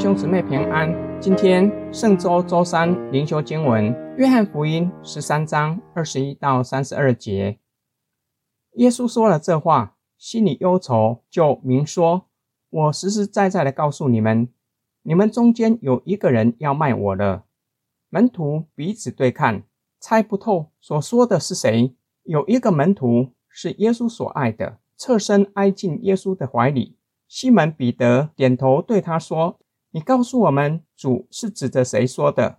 兄姊妹平安。今天圣周周三灵修经文，约翰福音十三章二十一到三十二节。耶稣说了这话，心里忧愁，就明说：“我实实在在的告诉你们，你们中间有一个人要卖我了。”门徒彼此对看，猜不透所说的是谁。有一个门徒是耶稣所爱的，侧身挨进耶稣的怀里。西门彼得点头对他说：“你告诉我们，主是指着谁说的？”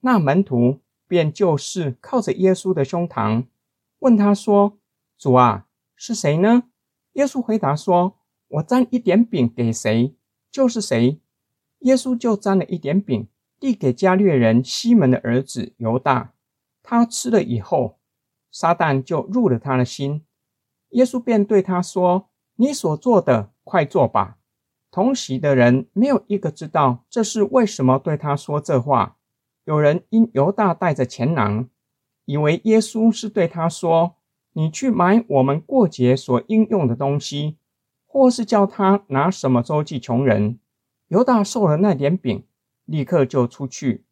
那门徒便就是靠着耶稣的胸膛，问他说：“主啊，是谁呢？”耶稣回答说：“我沾一点饼给谁，就是谁。”耶稣就沾了一点饼，递给加略人西门的儿子犹大。他吃了以后，撒旦就入了他的心。耶稣便对他说：“你所做的。”快做吧！同席的人没有一个知道这是为什么对他说这话。有人因犹大带着钱囊，以为耶稣是对他说：“你去买我们过节所应用的东西，或是叫他拿什么周济穷人。”犹大受了那点饼，立刻就出去。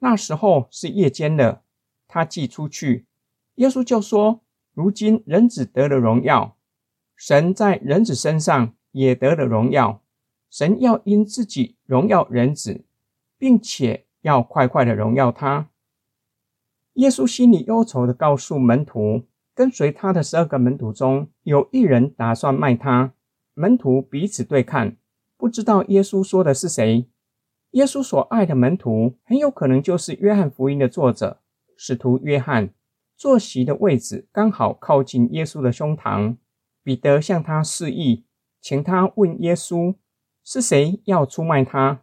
那时候是夜间了。他既出去，耶稣就说：“如今人子得了荣耀，神在人子身上。”也得了荣耀，神要因自己荣耀人子，并且要快快的荣耀他。耶稣心里忧愁的告诉门徒，跟随他的十二个门徒中有一人打算卖他。门徒彼此对看，不知道耶稣说的是谁。耶稣所爱的门徒很有可能就是约翰福音的作者使徒约翰，坐席的位置刚好靠近耶稣的胸膛。彼得向他示意。请他问耶稣是谁要出卖他。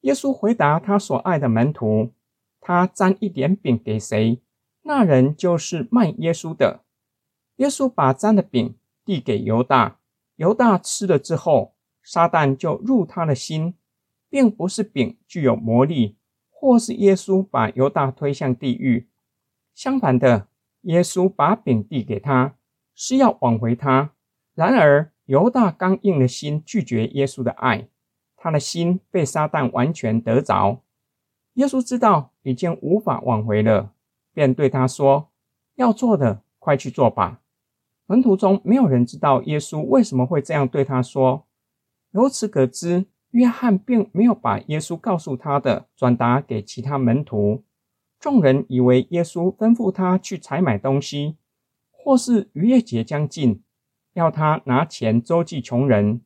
耶稣回答他所爱的门徒：“他沾一点饼给谁，那人就是卖耶稣的。”耶稣把沾的饼递给犹大，犹大吃了之后，撒旦就入他的心，并不是饼具有魔力，或是耶稣把犹大推向地狱。相反的，耶稣把饼递给他，是要挽回他。然而，犹大刚硬的心拒绝耶稣的爱，他的心被撒旦完全得着。耶稣知道已经无法挽回了，便对他说：“要做的，快去做吧。”门徒中没有人知道耶稣为什么会这样对他说。由此可知，约翰并没有把耶稣告诉他的转达给其他门徒。众人以为耶稣吩咐他去采买东西，或是逾越节将近。要他拿钱周济穷人，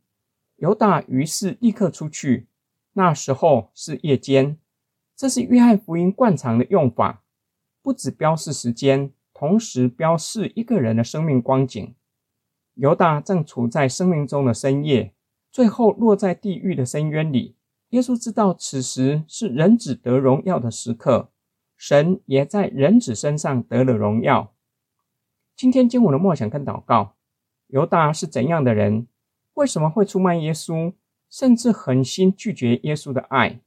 犹大于是立刻出去。那时候是夜间，这是约翰福音惯常的用法，不只标示时间，同时标示一个人的生命光景。犹大正处在生命中的深夜，最后落在地狱的深渊里。耶稣知道此时是人子得荣耀的时刻，神也在人子身上得了荣耀。今天经文的默想跟祷告。犹大是怎样的人？为什么会出卖耶稣，甚至狠心拒绝耶稣的爱？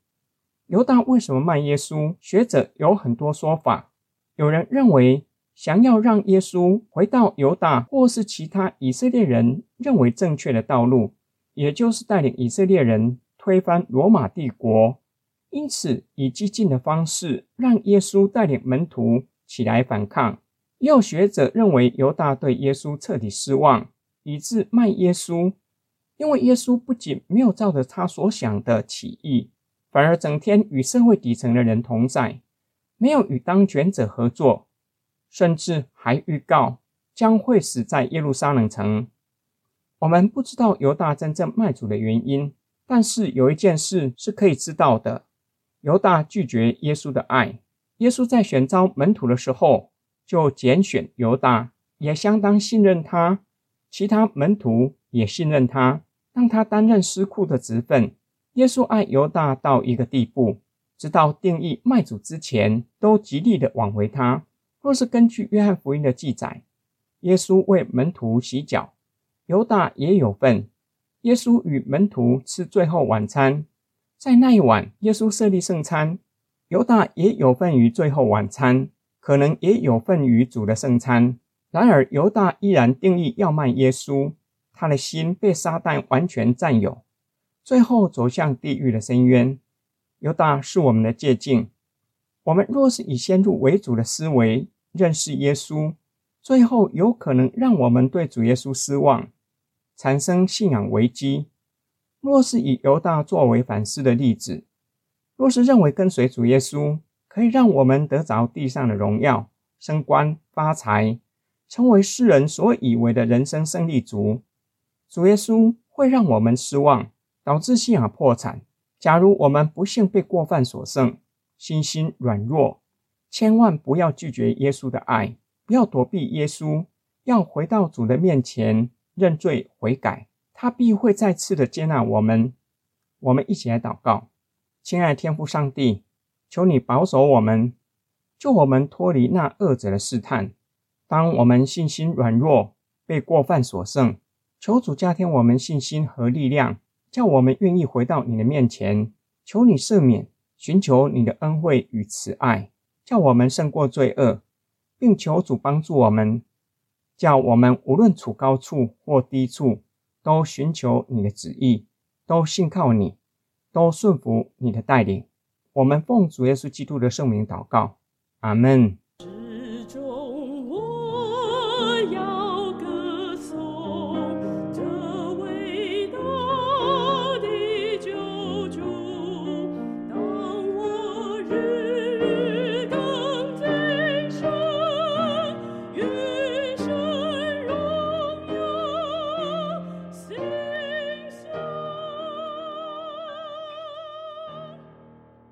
犹大为什么卖耶稣？学者有很多说法。有人认为，想要让耶稣回到犹大或是其他以色列人认为正确的道路，也就是带领以色列人推翻罗马帝国，因此以激进的方式让耶稣带领门徒起来反抗。也有学者认为，犹大对耶稣彻底失望，以致卖耶稣。因为耶稣不仅没有照着他所想的起义，反而整天与社会底层的人同在，没有与当权者合作，甚至还预告将会死在耶路撒冷城。我们不知道犹大真正卖主的原因，但是有一件事是可以知道的：犹大拒绝耶稣的爱。耶稣在选召门徒的时候，就拣选犹大，也相当信任他。其他门徒也信任他，让他担任司库的职分。耶稣爱犹大到一个地步，直到定义卖主之前，都极力的挽回他。若是根据约翰福音的记载，耶稣为门徒洗脚，犹大也有份。耶稣与门徒吃最后晚餐，在那一晚，耶稣设立圣餐，犹大也有份于最后晚餐。可能也有份于主的圣餐，然而犹大依然定义要卖耶稣，他的心被撒旦完全占有，最后走向地狱的深渊。犹大是我们的借镜。我们若是以先入为主的思维认识耶稣，最后有可能让我们对主耶稣失望，产生信仰危机。若是以犹大作为反思的例子，若是认为跟随主耶稣可以让我们得着地上的荣耀、升官、发财，成为世人所以为的人生胜利组，主耶稣会让我们失望，导致信仰破产。假如我们不幸被过犯所胜，信心软弱，千万不要拒绝耶稣的爱，不要躲避耶稣，要回到主的面前认罪悔改。他必会再次的接纳我们。我们一起来祷告，亲爱的天父上帝，求你保守我们，救我们脱离那恶者的试探。当我们信心软弱，被过犯所胜，求主加添我们信心和力量，叫我们愿意回到你的面前，求你赦免，寻求你的恩惠与慈爱，叫我们胜过罪恶，并求主帮助我们，叫我们无论处高处或低处。都寻求你的旨意，都信靠你，都顺服你的带领。我们奉主耶稣基督的圣名祷告阿门。